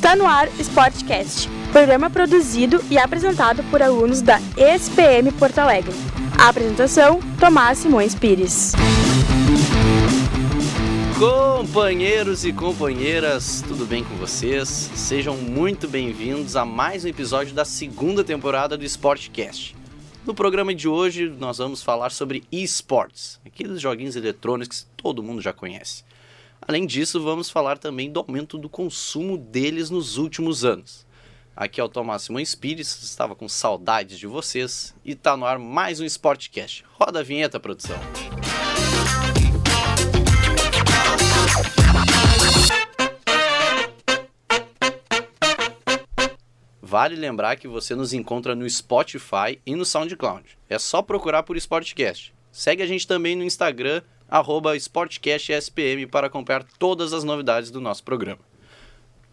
Está no ar Sportcast, programa produzido e apresentado por alunos da ESPM Porto Alegre. A apresentação, Tomás Simões Pires. Companheiros e companheiras, tudo bem com vocês? Sejam muito bem-vindos a mais um episódio da segunda temporada do Sportcast. No programa de hoje, nós vamos falar sobre esportes, aqueles joguinhos eletrônicos que todo mundo já conhece. Além disso, vamos falar também do aumento do consumo deles nos últimos anos. Aqui é o Tomás Simões Pires, estava com saudades de vocês e está no ar mais um Sportcast. Roda a vinheta, produção. Vale lembrar que você nos encontra no Spotify e no SoundCloud. É só procurar por Sportcast. Segue a gente também no Instagram, arroba SportcastSPM, para acompanhar todas as novidades do nosso programa.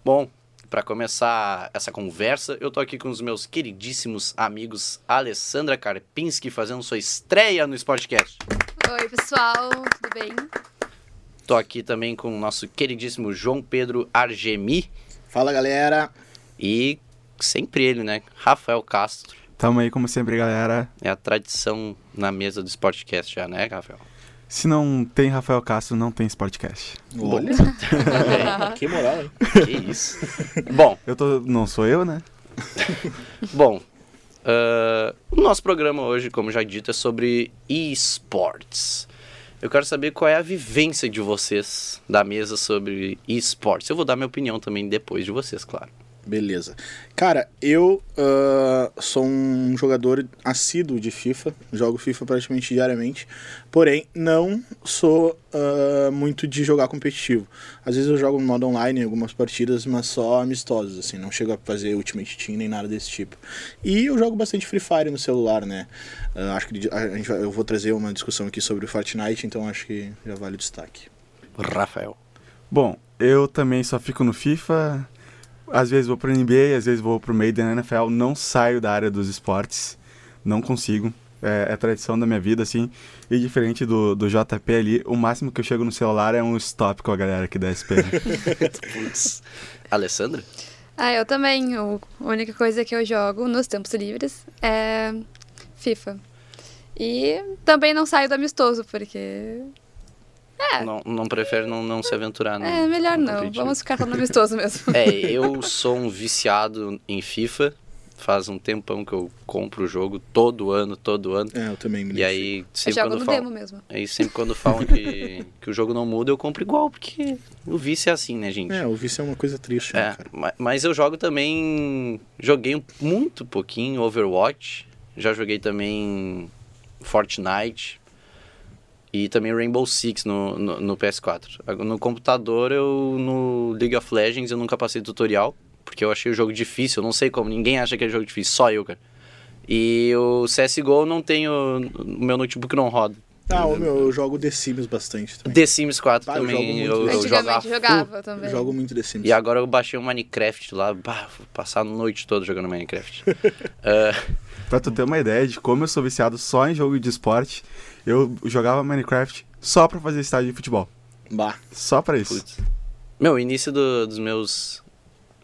Bom, para começar essa conversa, eu tô aqui com os meus queridíssimos amigos Alessandra Karpinski fazendo sua estreia no Sportcast. Oi, pessoal, tudo bem? Tô aqui também com o nosso queridíssimo João Pedro Argemi Fala galera, e sempre ele, né? Rafael Castro. Tamo aí como sempre, galera. É a tradição na mesa do Sportcast já, né, Rafael? Se não tem Rafael Castro, não tem Sportcast. olha, que moral, hein? que isso. Bom, Eu tô. Não sou eu, né? Bom, ah, o nosso programa hoje, como já dito, é sobre esportes. Eu quero saber qual é a vivência de vocês da mesa sobre esportes. Eu vou dar minha opinião também depois de vocês, claro. Beleza. Cara, eu ah, sou um jogador assíduo de FIFA, jogo FIFA praticamente diariamente, porém não sou ah, muito de jogar competitivo. Às vezes eu jogo no modo online em algumas partidas, mas só amistosas, assim, não chego a fazer Ultimate Team nem nada desse tipo. E eu jogo bastante Free Fire no celular, né? Ah, acho que a gente vai- eu vou trazer uma discussão aqui sobre o Fortnite, então acho que já vale o destaque. Rafael. Bom, eu também só fico no FIFA. Às vezes vou pro NBA, às vezes vou pro meio da NFL. Não saio da área dos esportes. Não consigo. É, é tradição da minha vida, assim. E diferente do, do JP ali, o máximo que eu chego no celular é um stop com a galera aqui da. Putz. Alessandra? Ah, eu também. O- a única coisa que eu jogo nos tempos livres é FIFA. E também não saio do amistoso, porque. É, Não, não prefere não, não se aventurar, né? é melhor não. Vamos ficar no amistoso mesmo. É, eu sou um viciado em FIFA. Faz um tempão que eu compro o jogo todo ano, todo ano. É, eu também me E aí, Eu sempre jogo quando no falam... demo mesmo. Aí sempre quando falam que, que o jogo não muda, eu compro igual, porque o vício é assim, né, gente? É, o vício é uma coisa triste, né, É, mas eu jogo também. Joguei muito pouquinho Overwatch. Já joguei também Fortnite. E também Rainbow Six no, no, no PS4. Ag- No computador, eu. No League of Legends, eu nunca passei tutorial. Porque eu achei o jogo difícil. Eu não sei como. Ninguém acha que é jogo difícil. Só eu, cara. E o CSGO eu não tenho. O meu notebook não roda. Ah, o meu, eu jogo The Sims bastante também. The Sims 4 Ah, eu também. jogo muito eu, eu Antigamente jogava jogava Eu também. jogo muito The Sims. E agora eu baixei um Minecraft lá, bah, vou passar a noite toda jogando Minecraft. Ah, pra tu ter uma ideia de como eu sou viciado só em jogo de esporte, eu jogava Minecraft só pra fazer estádio de futebol. Bah. Só pra isso. putz. Meu, o início do- dos meus.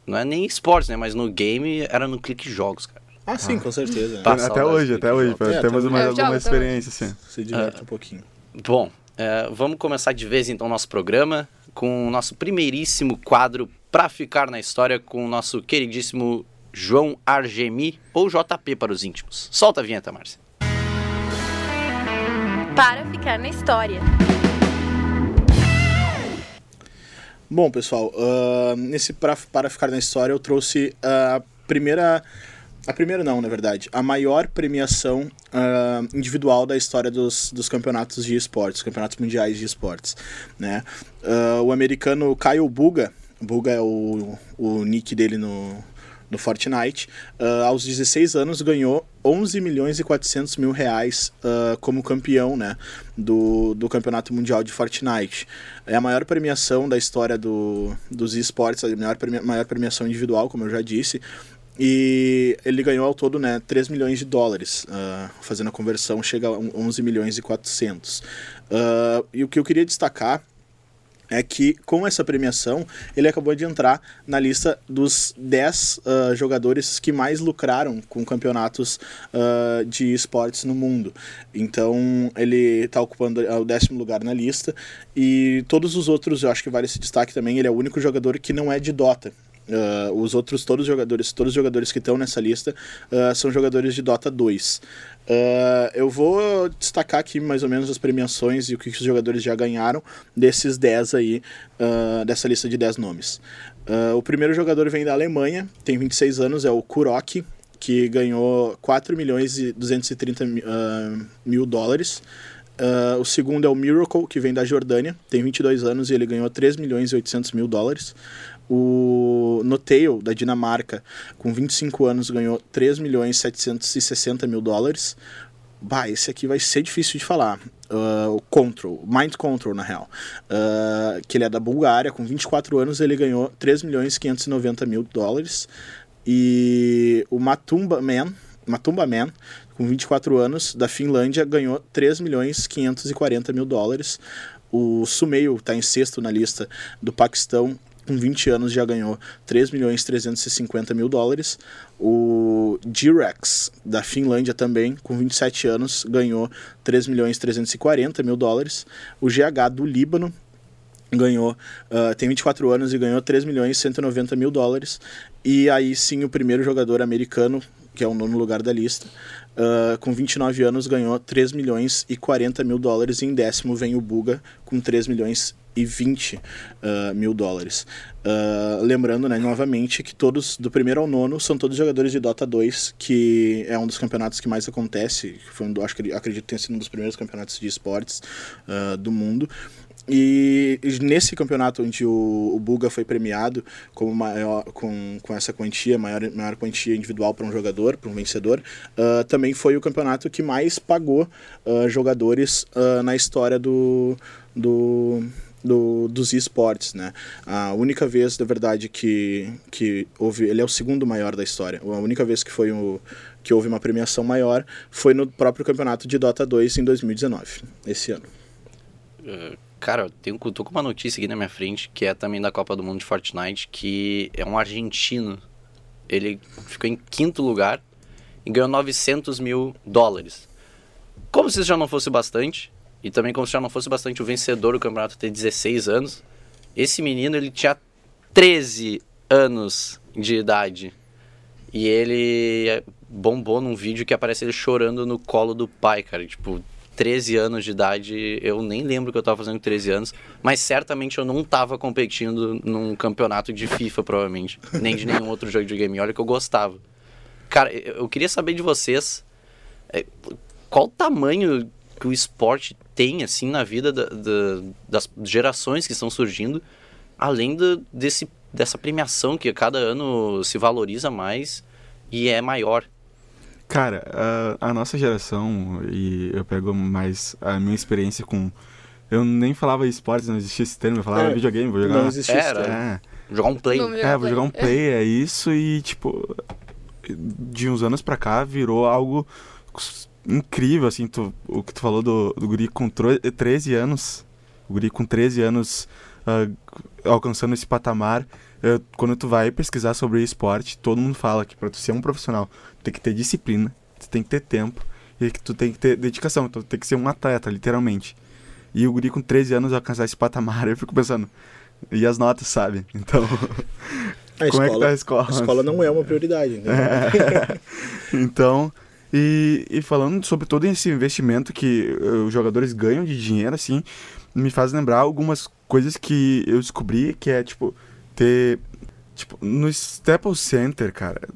Não é nem esportes, né? Mas no game era no clique jogos, cara. Ah, sim, com certeza. né? Tá. até hoje, até hoje. pra- É, temos também. mais alguma jogo também. experiência, assim. Se diverte um pouquinho. Bom, é, vamos começar de vez então o nosso programa com o nosso primeiríssimo quadro pra ficar na história com o nosso queridíssimo João Argemi, ou JP para os íntimos. Solta a vinheta, Márcia. Para ficar na história. Bom, pessoal, ah, nesse pra, para ficar na história, eu trouxe a primeira. A primeira não, na verdade. A maior premiação ah, individual da história dos, dos campeonatos de esportes, campeonatos mundiais de esportes. Né? Ah, o americano Kyle Buga, Buga é o, o nick dele no, no Fortnite, ah, aos 16 anos ganhou 11 milhões e 400 mil reais ah, como campeão né, do, do Campeonato Mundial de Fortnite. É a maior premiação da história do, dos esportes, a maior, premi- maior premiação individual, como eu já disse. E ele ganhou ao todo né, 3 milhões de dólares. ah, fazendo a conversão, chega a 11 milhões e 400. Ah, e o que eu queria destacar é que com essa premiação ele acabou de entrar na lista dos 10 uh, jogadores que mais lucraram com campeonatos uh, de esportes no mundo. Então ele está ocupando o décimo lugar na lista e todos os outros, eu acho que vale esse destaque também, ele é o único jogador que não é de Dota. Uh, os outros todos os jogadores, todos os jogadores que estão nessa lista uh, são jogadores de Dota 2. Uh, eu vou destacar aqui mais ou menos as premiações e o que os jogadores já ganharam desses 10 aí, dessa lista de 10 nomes. o primeiro jogador vem da Alemanha, tem 26 anos, é o Kurok, que ganhou 4 milhões e 230 mil dólares. Uh, o segundo é o Miracle, que vem da Jordânia, tem 22 anos e ele ganhou 3 milhões e 800 mil dólares. O Notail, da Dinamarca, com 25 anos, ganhou 3 milhões 760 mil dólares. Bah, esse aqui vai ser difícil de falar. Uh, o Control, Mind Control, na real. Uh, que ele é da Bulgária, com 24 anos, ele ganhou 3 milhões 590 mil dólares. E o Matumba Man, Matumba Man, com 24 anos, da Finlândia, ganhou 3 milhões 540 mil dólares. O Sumeio está em sexto na lista do Paquistão, com 20 anos já ganhou 3 milhões 350 mil dólares. O G-Rex, da Finlândia também, com 27 anos, ganhou 3 milhões 340 mil dólares. O GH do Líbano ganhou, uh, tem 24 anos e ganhou 3 milhões 190 mil dólares. E aí sim o primeiro jogador americano, que é o nono lugar da lista, uh, com 29 anos ganhou 3 milhões e 40 mil dólares. E em décimo vem o Buga com 3 milhões e 20 uh, ah, mil dólares. Uh, lembrando, né, novamente, que todos, do primeiro ao nono, são todos jogadores de Dota 2, que é um dos campeonatos que mais acontece. Foi um, acho que acredito que tenha sido um dos primeiros campeonatos de esportes uh, do mundo. E nesse campeonato onde o, o Buga foi premiado como maior, com, com essa quantia, maior, maior quantia individual para um jogador, para um vencedor, uh, também foi o campeonato que mais pagou uh, jogadores uh, na história do, do, do, dos esportes, né? A única vez, na verdade, que, que houve... Ele é o segundo maior da história. A única vez que foi o que houve uma premiação maior foi no próprio campeonato de Dota 2 em 2019, esse ano. Uh, cara, eu tô com uma notícia aqui na minha frente, que é também da Copa do Mundo de Fortnite, que é um argentino. Ele ficou em quinto lugar e ganhou 900 mil dólares. Como se isso já não fosse bastante, e também como se já não fosse bastante o vencedor do campeonato ter 16 anos, esse menino ele tinha 13 anos de idade. E ele bombou num vídeo que aparece ele chorando no colo do pai, cara. Tipo, 13 anos de idade, eu nem lembro que eu tava fazendo 13 anos, mas certamente eu não tava competindo num campeonato de FIFA, provavelmente. Nem de nenhum outro jogo de game. Olha que eu gostava. Cara, eu queria saber de vocês é, qual o tamanho que o esporte tem assim na vida da, da, das gerações que estão surgindo, além do, desse, dessa premiação que a cada ano se valoriza mais e é maior. Cara, a, a nossa geração, e eu pego mais a minha experiência com. Eu nem falava esportes, não existia esse termo, eu falava é, videogame, vou jogar. Não existia Era, é. jogar um play. É, vou jogar um play, é isso, e tipo, de uns anos pra cá virou algo incrível, assim, tu, o que tu falou do, do guri com 13 anos, o guri com 13 anos uh, alcançando esse patamar. Uh, quando tu vai pesquisar sobre esporte, todo mundo fala que para tu ser um profissional, tu tem que ter disciplina, tu tem que ter tempo e que tu tem que ter dedicação, tu tem que ser um atleta, literalmente. E o guri com 13 anos alcançar esse patamar, eu fico pensando, e as notas, sabe? Então, a como escola, é que tá a escola? A escola não é uma prioridade, né? É. então, e, e falando sobre todo esse investimento que uh, os jogadores ganham de dinheiro, assim, me faz lembrar algumas coisas que eu descobri, que é, tipo, ter... Tipo, no Staples Center, cara,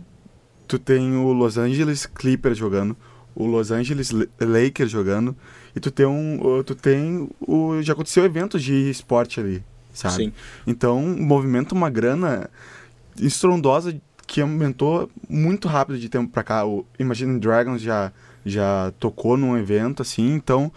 tu tem o Los Angeles Clippers jogando, o Los Angeles Lakers jogando, e tu tem um... Tu tem o... Já aconteceu eventos de esporte ali, sabe? Sim. Então, movimenta uma grana estrondosa que aumentou muito rápido de tempo para cá. O Imagine Dragons já, já tocou num evento assim, então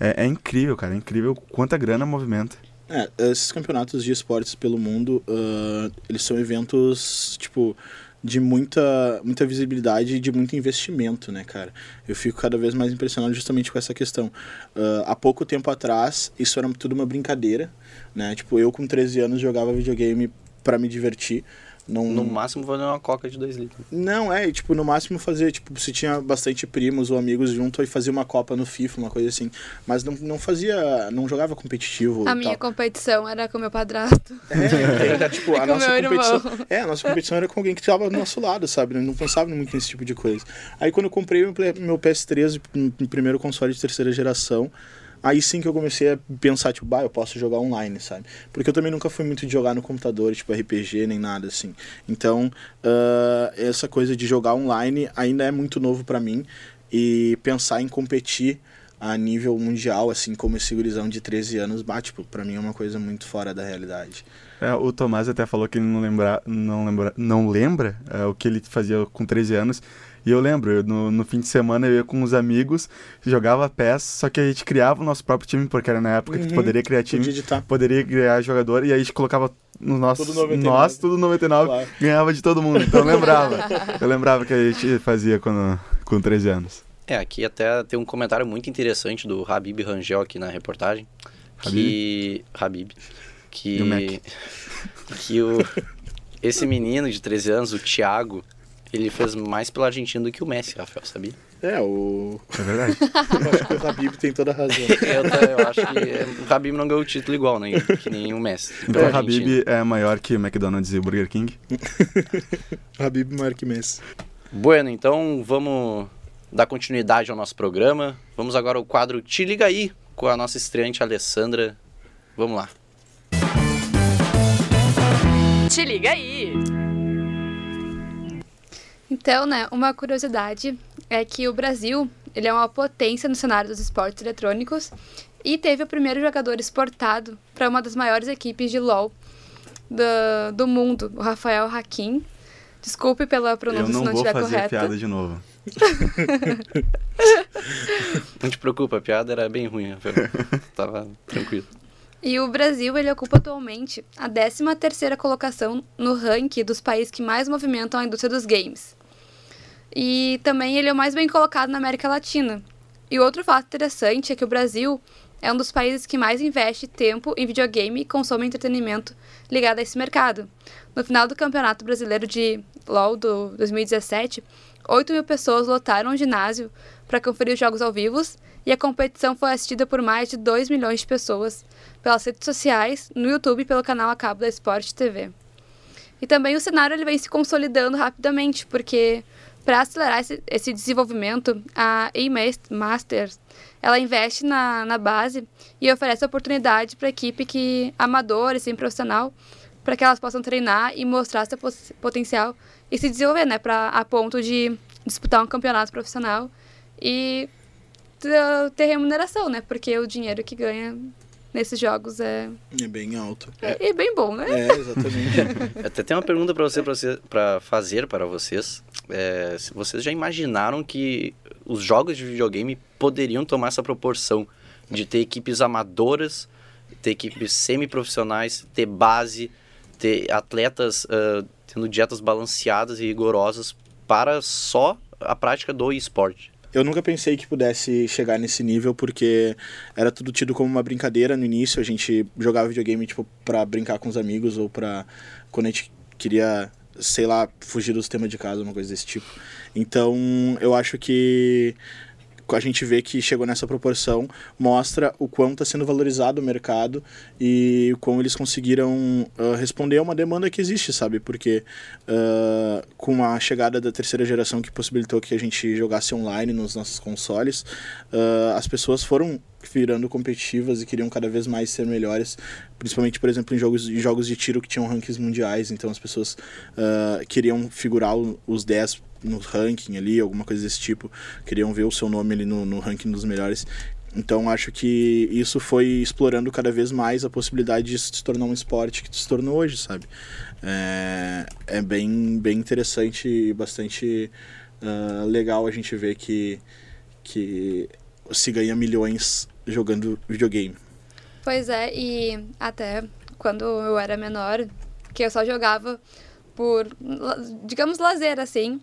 é, é incrível, cara. É incrível quanta grana movimenta. É, esses campeonatos de esportes pelo mundo, uh, eles são eventos, tipo, de muita, muita visibilidade e de muito investimento, né, cara? Eu fico cada vez mais impressionado justamente com essa questão. Uh, há pouco tempo atrás, isso era tudo uma brincadeira, né? Tipo, eu com 13 anos jogava videogame para me divertir. Não... No máximo fazer uma coca de 2 litros. Não, é, tipo, no máximo fazer, tipo, se tinha bastante primos ou amigos junto, aí fazia uma copa no FIFA, uma coisa assim. Mas não, não fazia, não jogava competitivo. A e minha tal. competição era com meu padrasto. É, era, tipo, a Com nossa meu competição. irmão. É, a nossa competição era com alguém que estava do nosso lado, sabe? Não pensava muito nesse tipo de coisa. Aí quando eu comprei meu Play- meu PS3, m- m- primeiro console de terceira geração, aí sim que eu comecei a pensar, tipo, bah, eu posso jogar online, sabe? Porque eu também nunca fui muito de jogar no computador, tipo RPG, nem nada assim. Então, ah, essa coisa de jogar online ainda é muito novo pra mim. E pensar em competir a nível mundial, assim, como esse gurizão de 13 anos, bah, tipo, pra mim é uma coisa muito fora da realidade. É, o Tomás até falou que ele não lembra, não lembra, não lembra é, o que ele fazia com 13 anos. E eu lembro, eu, no, no fim de semana eu ia com os amigos, jogava PES, só que a gente criava o nosso próprio time, porque era na época que tu Uhum, poderia criar time, poderia criar jogador, e aí a gente colocava no nosso, Tudo 99. nós, tudo 99, Claro. ganhava de todo mundo. Então eu lembrava. eu lembrava que a gente fazia quando, com 13 anos. É, aqui até tem um comentário muito interessante do Habib Rangel aqui na reportagem. Que. Habib. Que. E o Mac. Que o. Esse menino de 13 anos, o Thiago, ele fez mais pela Argentina do que o Messi, Rafael, sabia? É, o. É verdade. Eu acho que o Habib tem toda a razão. Eu, eu acho que o Habib não ganhou o título igual, né? Que nem o Messi. Então o. Habib é maior que o McDonald's e o Burger King. O Habib maior que Messi. Bueno, então vamos dar continuidade ao nosso programa. Vamos agora ao quadro Te Liga Aí, com a nossa estreante Alessandra. Vamos lá. Te liga aí! Então, né, uma curiosidade é que o Brasil, ele é uma potência no cenário dos esportes eletrônicos e teve o primeiro jogador exportado para uma das maiores equipes de LoL do, do mundo, o Rafael Hakim. Desculpe pela pronúncia Eu não se não vou estiver fazer correta. piada de novo. Não te preocupa, a piada era bem ruim, Rafael. Tava tranquilo. E o Brasil, ele ocupa atualmente a 13ª colocação no ranking dos países que mais movimentam a indústria dos games. E também ele é o mais bem colocado na América Latina. E outro fato interessante é que o Brasil é um dos países que mais investe tempo em videogame e consome entretenimento ligado a esse mercado. No final do Campeonato Brasileiro de LoL do 2017, 8 mil pessoas lotaram o ginásio para conferir os jogos ao vivo e a competição foi assistida por mais de 2 milhões de pessoas pelas redes sociais, no YouTube e pelo canal a cabo da Sport TV. E também o cenário ele vem se consolidando rapidamente, porque para acelerar esse, esse desenvolvimento, a E-Masters ela investe na, na base e oferece oportunidade para equipe que amadora e sem profissional, para que elas possam treinar e mostrar seu potencial e se desenvolver, né, para a ponto de disputar um campeonato profissional e ter remuneração, né, porque o dinheiro que ganha nesses jogos é, É bem alto. é, é bem bom, né? É, exatamente. Até tem uma pergunta para você, pra fazer para vocês. É, se vocês já imaginaram que os jogos de videogame poderiam tomar essa proporção de ter equipes amadoras, ter equipes semi-profissionais, ter base, ter atletas ah, tendo dietas balanceadas e rigorosas para só a prática do esporte? Eu nunca pensei que pudesse chegar nesse nível, porque era tudo tido como uma brincadeira no início. A gente jogava videogame, tipo, pra brincar com os amigos ou pra. quando a gente queria, sei lá, fugir dos temas de casa, uma coisa desse tipo. Então, eu acho que a gente vê que chegou nessa proporção, mostra o quão está sendo valorizado o mercado e como eles conseguiram ah, responder a uma demanda que existe, sabe? Porque ah, com a chegada da terceira geração que possibilitou que a gente jogasse online nos nossos consoles, ah, as pessoas foram virando competitivas e queriam cada vez mais ser melhores, principalmente, por exemplo, em jogos, em jogos de tiro que tinham rankings mundiais, então as pessoas ah, queriam figurar os 10 no ranking ali, alguma coisa desse tipo, queriam ver o seu nome ali no, no ranking dos melhores. Então acho que isso foi explorando cada vez mais a possibilidade de se tornar um esporte que se tornou hoje, sabe? É, é bem, bem interessante e bastante ah, legal a gente ver que, que se ganha milhões jogando videogame. Pois é, e até quando eu era menor, que eu só jogava por, digamos, lazer, assim,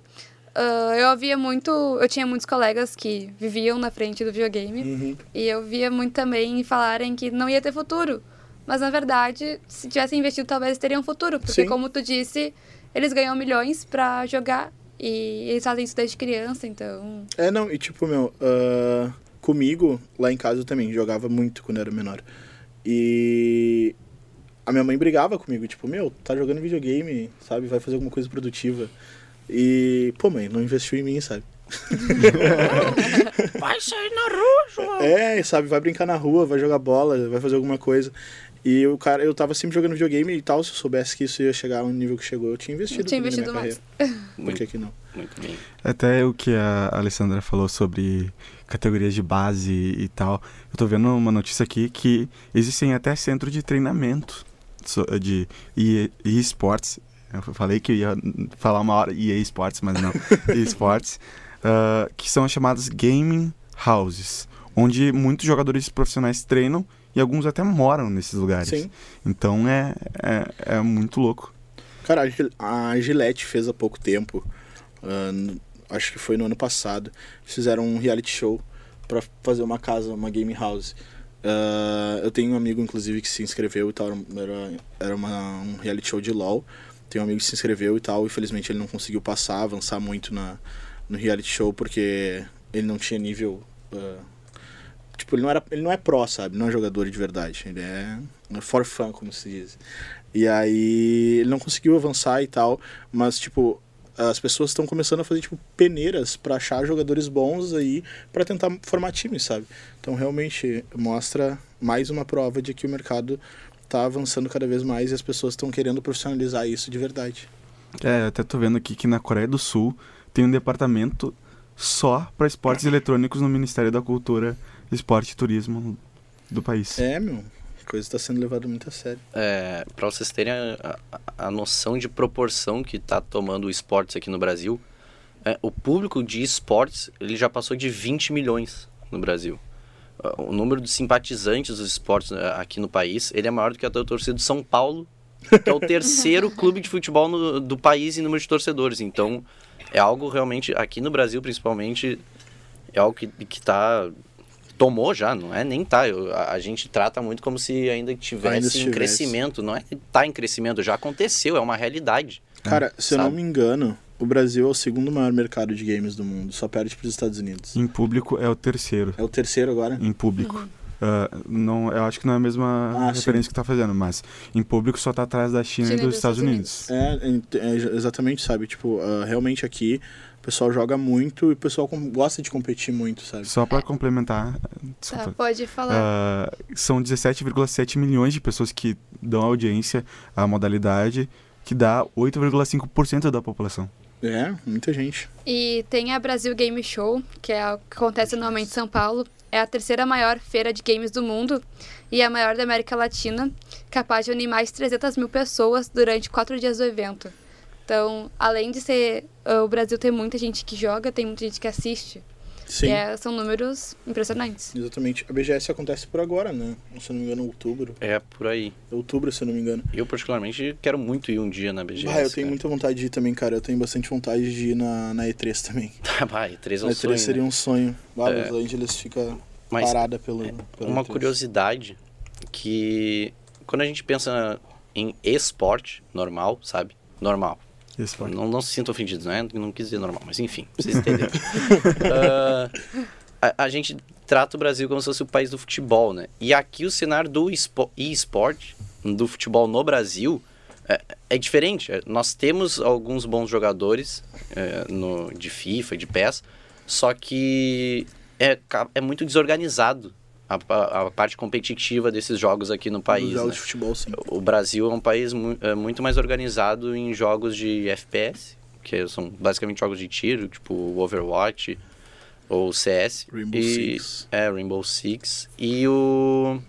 ah, eu havia muito. Eu tinha muitos colegas que viviam na frente do videogame. E eu via muito também falarem que não ia ter futuro. Mas na verdade, se tivessem investido, talvez teriam futuro. Porque, Sim. como tu disse, eles ganham milhões pra jogar. E eles fazem isso desde criança, então. É, não, e tipo, meu, ah, comigo, lá em casa eu também jogava muito quando eu era menor. E a minha mãe brigava comigo, tipo, meu, tá jogando videogame, sabe? Vai fazer alguma coisa produtiva. E, pô, mãe, não investiu em mim, sabe? Vai sair na rua, João. É, sabe, vai brincar na rua, vai jogar bola, vai fazer alguma coisa. E o cara, eu tava sempre jogando videogame e tal, se eu soubesse que isso ia chegar ao nível que chegou, eu tinha investido. tinha na minha investido mais. carreira. Por que que não? muito bem. Até o que a Alessandra falou sobre categorias de base e tal. Eu tô vendo uma notícia aqui que existem até centro de treinamento de e- esportes. Eu falei que eu ia falar uma hora EA Sports, mas não. esportes. ah, que são as chamadas gaming houses, onde muitos jogadores profissionais treinam e alguns até moram nesses lugares. Sim. Então é, é, é muito louco. Cara, a Gil- a Gillette fez há pouco tempo, n- acho que foi no ano passado, fizeram um reality show pra fazer uma casa, uma game house. Ah, eu tenho um amigo, inclusive, que se inscreveu e tal, era, era uma, um reality show de LoL. Tem um amigo que se inscreveu e tal, infelizmente ele não conseguiu passar, avançar muito na, no reality show, porque ele não tinha nível... ah, tipo, ele não, era, ele não é pró, sabe? Não é jogador de verdade. Ele é for fun, como se diz. E aí ele não conseguiu avançar e tal, mas tipo, as pessoas estão começando a fazer tipo peneiras pra achar jogadores bons aí pra tentar formar times, sabe? Então realmente mostra mais uma prova de que o mercado tá avançando cada vez mais e as pessoas estão querendo profissionalizar isso de verdade. É, até tô vendo aqui que na Coreia do Sul tem um departamento só para esportes eletrônicos no Ministério da Cultura, Esporte e Turismo do país. É, meu, coisa tá sendo levada muito a sério. É, para vocês terem a, a- a noção de proporção que está tomando o esportes aqui no Brasil, é, o público de esportes ele já passou de 20 milhões no Brasil. Ah, O número de simpatizantes dos esportes eh, aqui no país ele é maior do que a da torcida do São Paulo, que é o terceiro clube de futebol no- do país em número de torcedores. Então, é algo realmente, aqui no Brasil principalmente, é algo que, que tá tomou já, não é nem tá. Eu- a, a gente trata muito como se ainda tivesse Ainda em estivesse. crescimento. Não é que tá em crescimento, já aconteceu, é uma realidade. Cara, se eu não sabe? me engano, o Brasil é o segundo maior mercado de games do mundo, só perde pros Estados Unidos. Em público é o terceiro. É o terceiro agora? Em público. Ah, não, eu acho que não é a mesma Ah, sim. referência que tá fazendo, mas em público só tá atrás da China, China e dos Estados Unidos. É, é, é, exatamente, sabe? Tipo, ah, realmente aqui pessoal joga muito e o pessoal gosta de competir muito, sabe? Só para complementar, Tá, desculpa. pode falar. Ah, são 17,7 milhões de pessoas que dão audiência à modalidade, que dá 8,5% da população. É, muita gente. E tem a Brasil Game Show, que é o que acontece anualmente em São Paulo. É a terceira maior feira de games do mundo e a maior da América Latina, capaz de unir mais de 300 mil pessoas durante quatro dias do evento. Então, além de ser o Brasil ter muita gente que joga, tem muita gente que assiste. Sim, E é- são números impressionantes. exatamente. A BGS acontece por agora, né? Se eu não me engano, outubro. É por aí. Outubro, se eu não me engano. Eu, particularmente, quero muito ir um dia na BGS. ah, eu tenho cara. muita vontade de ir também, cara. Eu tenho bastante vontade de ir na, na E3 também. Tá, vai, três é a um E3 sonho, seria né? um sonho. Ah, É. Los Angeles fica Mas parada pelo. pela uma E3. curiosidade que quando a gente pensa em esporte normal, sabe? Normal. Não, não se sinta ofendidos, né? Não quis dizer normal, mas enfim, vocês entenderam. Ah, a, a gente trata o Brasil como se fosse o país do futebol, né? E aqui o cenário do espo- e-sport, do futebol no Brasil, é, é diferente. É, Nós temos alguns bons jogadores é, no, de FIFA, de PES, só que é, é muito desorganizado a, a- parte competitiva desses jogos aqui no país. jogos né? de futebol, sim. O Brasil é um país mu é muito mais organizado em jogos de FPS, que são basicamente jogos de tiro, tipo o Overwatch ou CS. Rainbow e, Six. É, Rainbow Six. E o.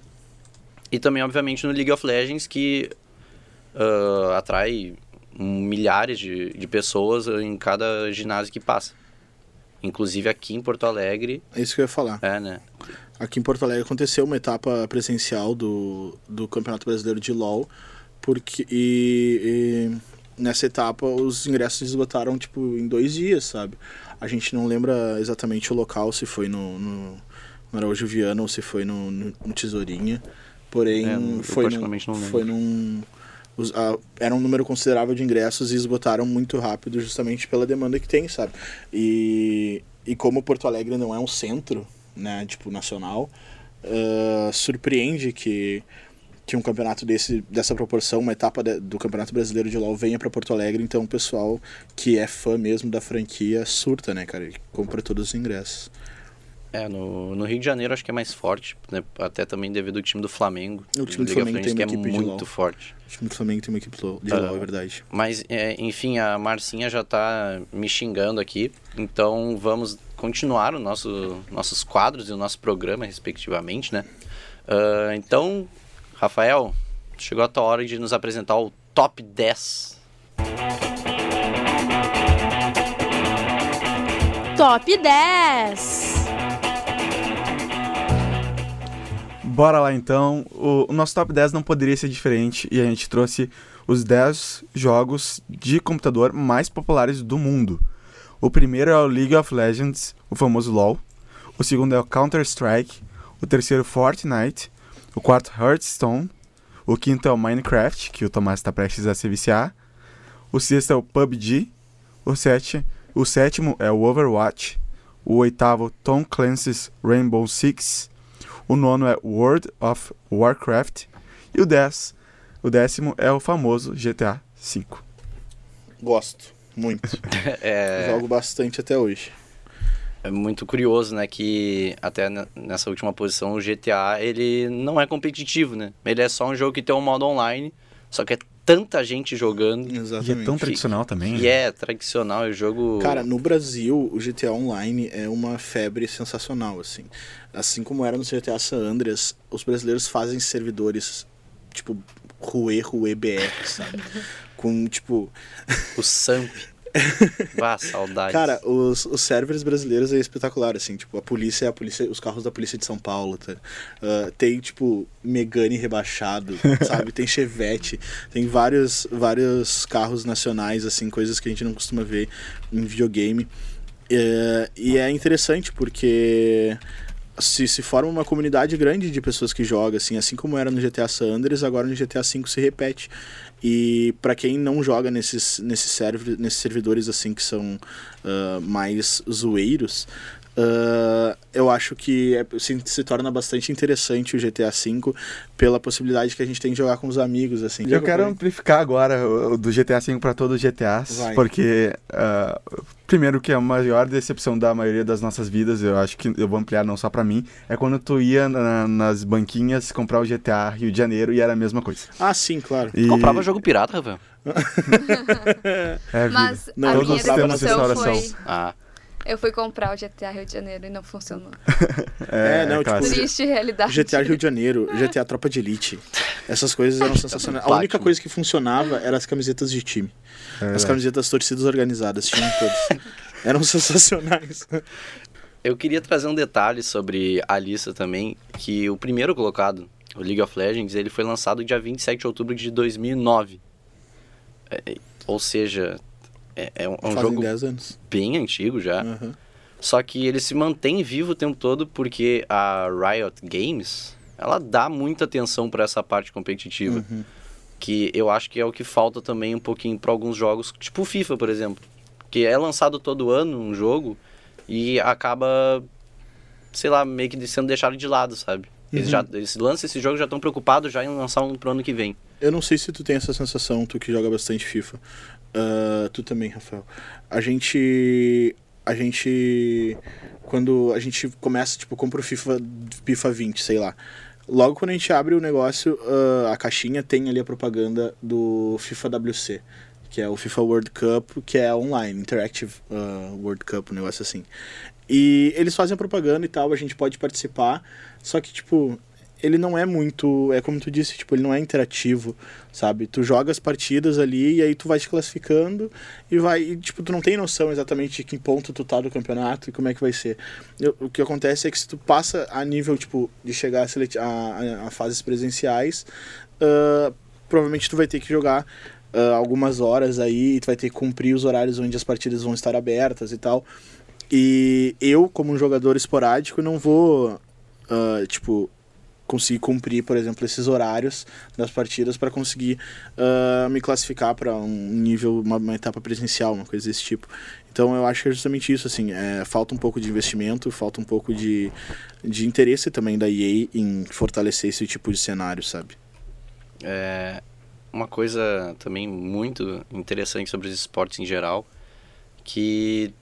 E também, obviamente, no League of Legends, que ah, atrai milhares de, de pessoas em cada ginásio que passa. Inclusive aqui em Porto Alegre, É isso que eu ia falar. é, né? Aqui em Porto Alegre aconteceu uma etapa presencial do, do Campeonato Brasileiro de LoL, porque e, e nessa etapa os ingressos esgotaram tipo em dois dias, sabe? A gente não lembra exatamente o local, se foi no, no, no Araújo Viana ou se foi no, no, no Tesourinha, Porém, É, foi, num, foi num. os- ah, era um número considerável de ingressos e esgotaram muito rápido, justamente pela demanda que tem, sabe? E, e como Porto Alegre não é um centro, né, tipo, nacional, ah, surpreende que, que um campeonato desse, dessa proporção, uma etapa de- do Campeonato Brasileiro de LoL venha para Porto Alegre, então o pessoal que é fã mesmo da franquia surta, né, cara? E compra todos os ingressos. É, no, no Rio de Janeiro acho que é mais forte, né? Até também devido ao time do Flamengo. O time do Flamengo tem uma é equipe de muito LoL. forte. O time do Flamengo tem uma equipe de Ah. LoL, é verdade. Mas, é, enfim, a Marcinha já tá me xingando aqui. Então vamos continuar o nosso, nossos quadros e o nosso programa, respectivamente, né? Ah, então, Rafael, chegou a tua hora de nos apresentar o top 10. Top 10! Bora lá então. O, o nosso top 10 não poderia ser diferente e a gente trouxe os 10 jogos de computador mais populares do mundo. O primeiro é o League of Legends, o famoso LoL. O segundo é o Counter-Strike. O terceiro, Fortnite. O quarto, Hearthstone. O quinto é o Minecraft, que o Tomás está prestes a se viciar. O sexto é o PUBG. O, sete, o sétimo é o Overwatch. O oitavo, Tom Clancy's Rainbow Six. O nono é World of Warcraft. E o, dez, o décimo é o famoso GTA V. Gosto, muito. É, Jogo bastante até hoje. é muito curioso, né? Que até ne- nessa última posição o GTA ele não é competitivo, né? Ele é só um jogo que tem um modo online, só que é tanta gente jogando. Exatamente. E é tão tradicional também. E né? é tradicional, é jogo. Cara, no Brasil, o GTA Online é uma febre sensacional, assim. Assim como era no GTA San Andreas, os brasileiros fazem servidores, tipo, Rue, Rue BR, sabe? Com, tipo... O Samp. Vá, saudades. Cara, os, os servers brasileiros é espetacular, assim, tipo, a polícia é a polícia, os carros da polícia de São Paulo, tá? Ah, tem, tipo, Megane rebaixado, sabe? Tem Chevette, tem vários, vários carros nacionais, assim, coisas que a gente não costuma ver em videogame. É, e é interessante porque se, se forma uma comunidade grande de pessoas que jogam, assim, assim como era no GTA San Andreas, agora no GTA V se repete. E para quem não joga nesses, nesses, server, nesses servidores assim que são ah, mais zoeiros, ah, eu acho que é- se, se torna bastante interessante o GTA V pela possibilidade que a gente tem de jogar com os amigos, assim. Eu quero amplificar agora o do GTA V para todos os GTAs, Vai. porque ah, primeiro que a maior decepção da maioria das nossas vidas, eu acho que eu vou ampliar não só para mim, é quando tu ia na- nas banquinhas comprar o GTA Rio de Janeiro e era a mesma coisa. Ah, sim, claro. E Comprava jogo pirata, Rafael. é. Mas Não, a todos minha temos decepção foi... Ah, Eu fui comprar o GTA Rio de Janeiro e não funcionou. É, não, tipo, clássico. Triste realidade. GTA Rio de Janeiro, GTA Tropa de Elite. Essas coisas eram sensacionais. A única coisa que funcionava eram as camisetas de time. As camisetas torcidas organizadas, tinham todas. Eram sensacionais. eu queria trazer um detalhe sobre a lista também, que o primeiro colocado, o League of Legends, ele foi lançado dia 27 de outubro de 2009. É, ou seja, é, é um, é um Fazem jogo 10 anos. bem antigo já. Aham. Só que ele se mantém vivo o tempo todo porque a Riot Games, ela dá muita atenção para essa parte competitiva. Uhum. Que eu acho que é o que falta também um pouquinho para alguns jogos, tipo o FIFA, por exemplo. Que é lançado todo ano um jogo e acaba, sei lá, meio que sendo deixado de lado, sabe? Eles, Uhum. já, eles lançam esse jogo já estão preocupados já em lançar um pro ano que vem. Eu não sei se tu tem essa sensação, tu que joga bastante FIFA. Ah, tu também, Rafael. A gente. A gente. Quando a gente começa, tipo, compra o FIFA, FIFA 20, sei lá. Logo quando a gente abre o negócio, ah, a caixinha tem ali a propaganda do FIFA WC, que é o FIFA World Cup, que é online, Interactive ah, World Cup, um negócio assim. E eles fazem a propaganda e tal, a gente pode participar, só que, tipo, ele não é muito. É como tu disse, tipo, ele não é interativo, sabe? Tu joga as partidas ali e aí tu vai te classificando e vai. E, tipo, tu não tem noção exatamente de que ponto tu tá do campeonato e como é que vai ser. Eu- o que acontece é que se tu passa a nível, tipo, de chegar a, a, a- a fases presenciais, ah, provavelmente tu vai ter que jogar. ah, algumas horas aí, e tu vai ter que cumprir os horários onde as partidas vão estar abertas e tal. E eu, como um jogador esporádico, não vou, ah, tipo, conseguir cumprir, por exemplo, esses horários das partidas para conseguir uh, me classificar para um nível, uma, uma, etapa presencial, uma coisa desse tipo. Então eu acho que é justamente isso, assim, é, falta um pouco de investimento, falta um pouco de, de interesse também da EA em fortalecer esse tipo de cenário, sabe? É, uma coisa também muito interessante sobre os esportes em geral, que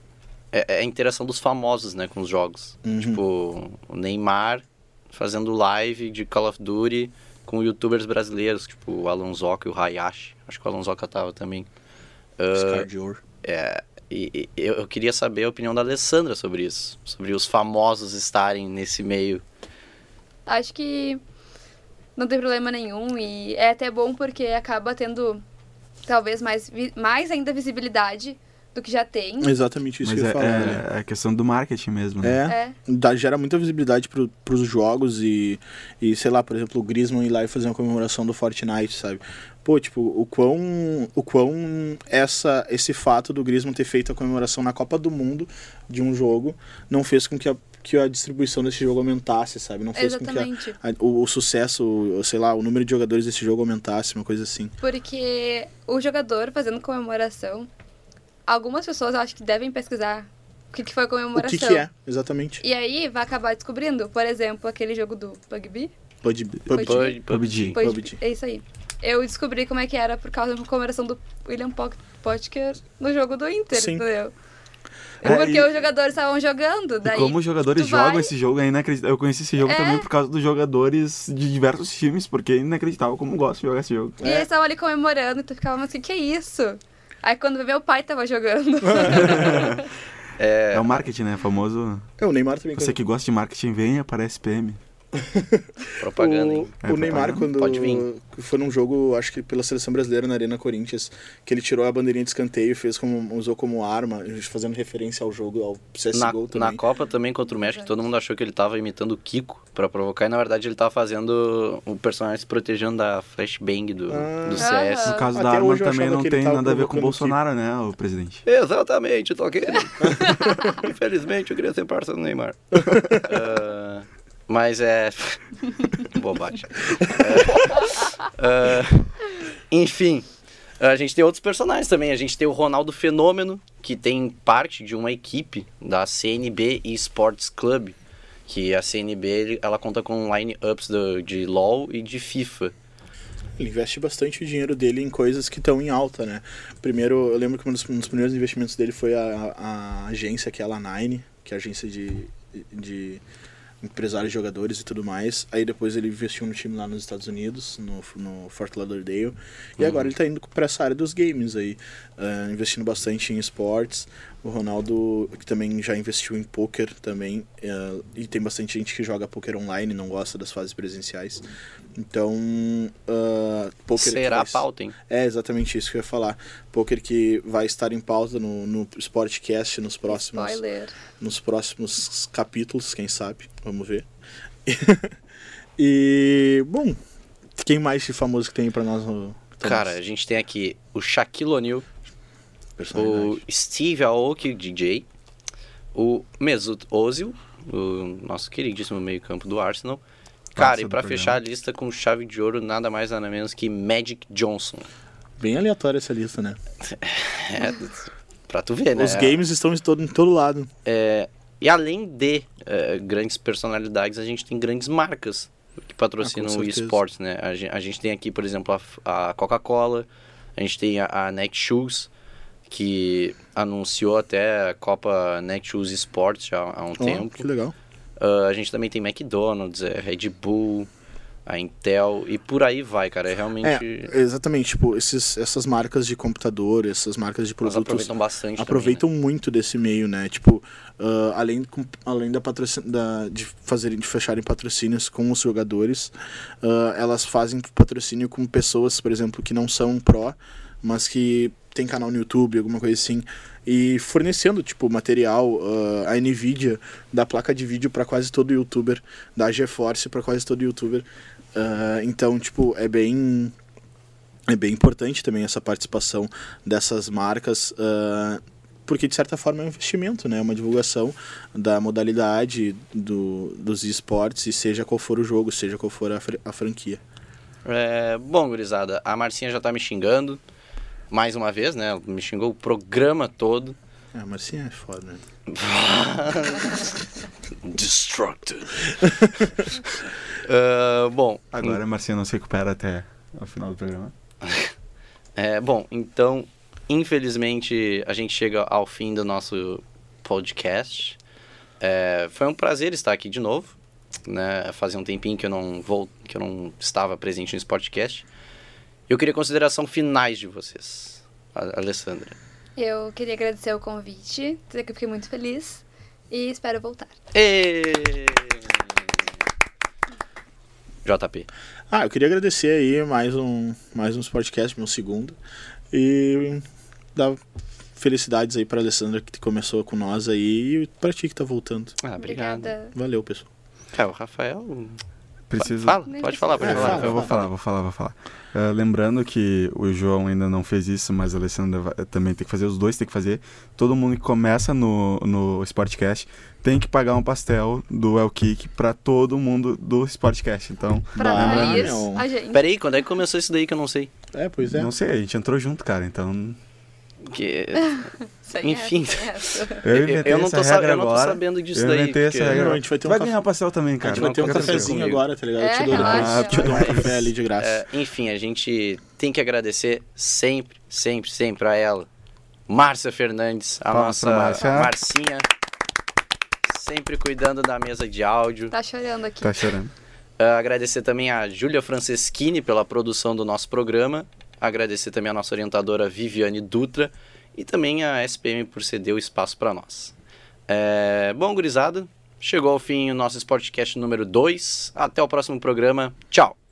é, é a interação dos famosos, né, com os jogos. Uhum. Tipo, o Neymar fazendo live de Call of Duty com youtubers brasileiros, tipo o Alonsoca e o Hayashi. Acho que o Alonsoca tava também. Uh, é, e, e, eu queria saber a opinião da Alessandra sobre isso, sobre os famosos estarem nesse meio. Acho que não tem problema nenhum e é até bom porque acaba tendo talvez mais, mais ainda visibilidade do que já tem. Exatamente isso Mas que eu é, falar. é, né? é questão do marketing mesmo, né? É, É. Dá, gera muita visibilidade pro, pros jogos e, e, sei lá, por exemplo, o Griezmann ir lá e fazer uma comemoração do Fortnite, sabe? Pô, tipo, o quão, o quão essa, esse fato do Griezmann ter feito a comemoração na Copa do Mundo de um jogo não fez com que a, que a distribuição desse jogo aumentasse, sabe? Não fez com que a, Exatamente. a- o, o sucesso, o- sei lá, o número de jogadores desse jogo aumentasse, uma coisa assim. Porque o jogador fazendo comemoração, algumas pessoas eu acho que devem pesquisar o que, que foi a O comemoração. que que é, exatamente? E aí vai acabar descobrindo, por exemplo, aquele jogo do PUBG. PUBG. PUBG. PUBG. É isso aí. Eu descobri como é que era por causa da comemoração do William Pot- Potker no jogo do Inter, Sim. entendeu? É, Porque e- os jogadores estavam jogando, E daí... como os jogadores tu vai- jogam esse jogo é inacreditável. Eu conheci esse jogo É. também por causa dos jogadores de diversos times, porque é inacreditável como gostam de jogar esse jogo. E eles estavam ali comemorando, e tu ficava, mas o que, que é isso? Aí quando meu pai tava jogando. É, o marketing, né? Famoso. É, o Neymar também. Você que gosta de marketing, venha para a SPM. Propaganda, o, hein? É, o Neymar, propaganda. quando Pode vir. foi num jogo, acho que pela seleção brasileira na Arena Corinthians, que ele tirou a bandeirinha de escanteio e fez como, usou como arma, fazendo referência ao jogo, ao CSGO Na, também. na Copa também contra o México, todo mundo achou que ele tava imitando o Kiko pra provocar, e na verdade ele tava fazendo o personagem se protegendo da flashbang do, Ah. do CS. No caso Até da arma também não tem nada a ver com o Bolsonaro, né, o presidente? Exatamente, tô aqui. Infelizmente eu queria ser parça do Neymar. Ah, mas é. Bobagem. É, ah, enfim, a gente tem outros personagens também. A gente tem o Ronaldo Fenômeno, que tem parte de uma equipe da CNB Esports Club. Que a CNB ela conta com line-ups de LoL e de FIFA. Ele investe bastante o dinheiro dele em coisas que estão em alta, né? Primeiro, eu lembro que um dos, um dos primeiros investimentos dele foi a, a agência, que é a La9, que é a agência de, de empresários, jogadores e tudo mais. Aí depois ele investiu no time lá nos Estados Unidos, no, no Fort Lauderdale. E agora ele tá indo para essa área dos games aí, ah, investindo bastante em esportes. O Ronaldo, que também já investiu em poker também, ah, e tem bastante gente que joga poker online, não gosta das fases presenciais. Então, ah, poker Será vai- a pauta, hein? é exatamente isso que eu ia falar. Poker que vai estar em pauta no, no Sportcast nos próximos, Spoiler. nos próximos capítulos, quem sabe. Vamos ver. e, bom, quem mais de famoso que tem pra nós no Cara, a gente tem aqui o Shaquille O'Neal, o? Steve Aoki, DJ, o Mesut Ozil, o nosso queridíssimo meio-campo do Arsenal. Cara, e programa. fechar a lista com chave de ouro, nada mais nada menos que Magic Johnson. Bem aleatória essa lista, né? É, pra tu ver, né? Os games estão em todo, em todo lado. É, e além de é, grandes personalidades, a gente tem grandes marcas que patrocinam Ah, o esportes, né? A gen- a gente, tem aqui, por exemplo, a, a Coca-Cola, a gente tem a, a Netshoes, que anunciou até a Copa Netshoes Sports já há um Ó, tempo. que legal. Ah, a gente também tem McDonald's, é, Red Bull, a Intel e por aí vai, cara. É realmente. É, exatamente. Tipo, esses, essas marcas de computador, essas marcas de elas produtos aproveitam bastante. aproveitam muito desse meio, né? Tipo, ah, além, com- além da patrocin da, de fazerem de fecharem patrocínios com os jogadores, ah, elas fazem patrocínio com pessoas, por exemplo, que não são pró, mas que tem canal no YouTube, alguma coisa assim, e fornecendo tipo material, ah, a Nvidia dá placa de vídeo para quase todo youtuber, dá GeForce para quase todo youtuber. Ah, então, tipo, é bem é bem importante também essa participação dessas marcas ah, porque de certa forma é um investimento, né? É uma divulgação da modalidade do, dos esportes, e seja qual for o jogo, seja qual for a, fr a franquia. É, bom, gurizada, a Marcinha já tá me xingando mais uma vez, né? Me xingou o programa todo. É, a Marcinha é foda, né? Destructed. uh, bom. Agora a Marcinha não se recupera até o final do programa. É, bom, então, infelizmente, a gente chega ao fim do nosso podcast. É, foi um prazer estar aqui de novo. Né? Fazia um tempinho que eu não vou, que eu não estava presente no Sportcast. Eu queria consideração finais de vocês, Alessandra. Eu queria agradecer o convite, dizer que eu fiquei muito feliz e espero voltar. E... JP. Ah, eu queria agradecer aí mais um, mais um podcast, meu segundo. E dar felicidades aí pra Alessandra que começou com nós aí e pra ti que tá voltando. Ah, obrigado. Obrigada. Valeu, pessoal. É, o Rafael. Preciso... Fala, pode falar, pode É, falar. fala. Eu vou falar, vou falar, vou falar. Uh, lembrando que o João ainda não fez isso, mas a Alessandra vai- também tem que fazer, os dois tem que fazer. Todo mundo que começa no, no Sportcast tem que pagar um pastel do El Kick pra todo mundo do Sportcast. Então, Pra feliz meu. a gente. Peraí, quando é que começou isso daí que eu não sei? É, pois é. não sei, a gente entrou junto, cara. Então, Que... Enfim. essa, essa. eu Eu, inventei eu não essa tô, sa- regra eu não tô agora. sabendo disso eu daí. inventei essa porque- regra. Não, a gente vai ter um vai café- ganhar pastel também, A cara. gente vai ter um cafezinho comigo. agora, tá ligado? É, eu te dou, ah, te dou um café ali de graça. É, enfim, a gente tem que agradecer sempre, sempre, sempre a ela. Márcia Fernandes, a nossa pra Márcia. Marcinha. Sempre cuidando da mesa de áudio. Tá chorando aqui. Tá chorando. Ah, agradecer também a Júlia Franceschini pela produção do nosso programa. Agradecer também a nossa orientadora Viviane Dutra. E também a SPM por ceder o espaço para nós. É, bom, gurizada, chegou ao fim o nosso Sportcast número 2. Até o próximo programa. Tchau!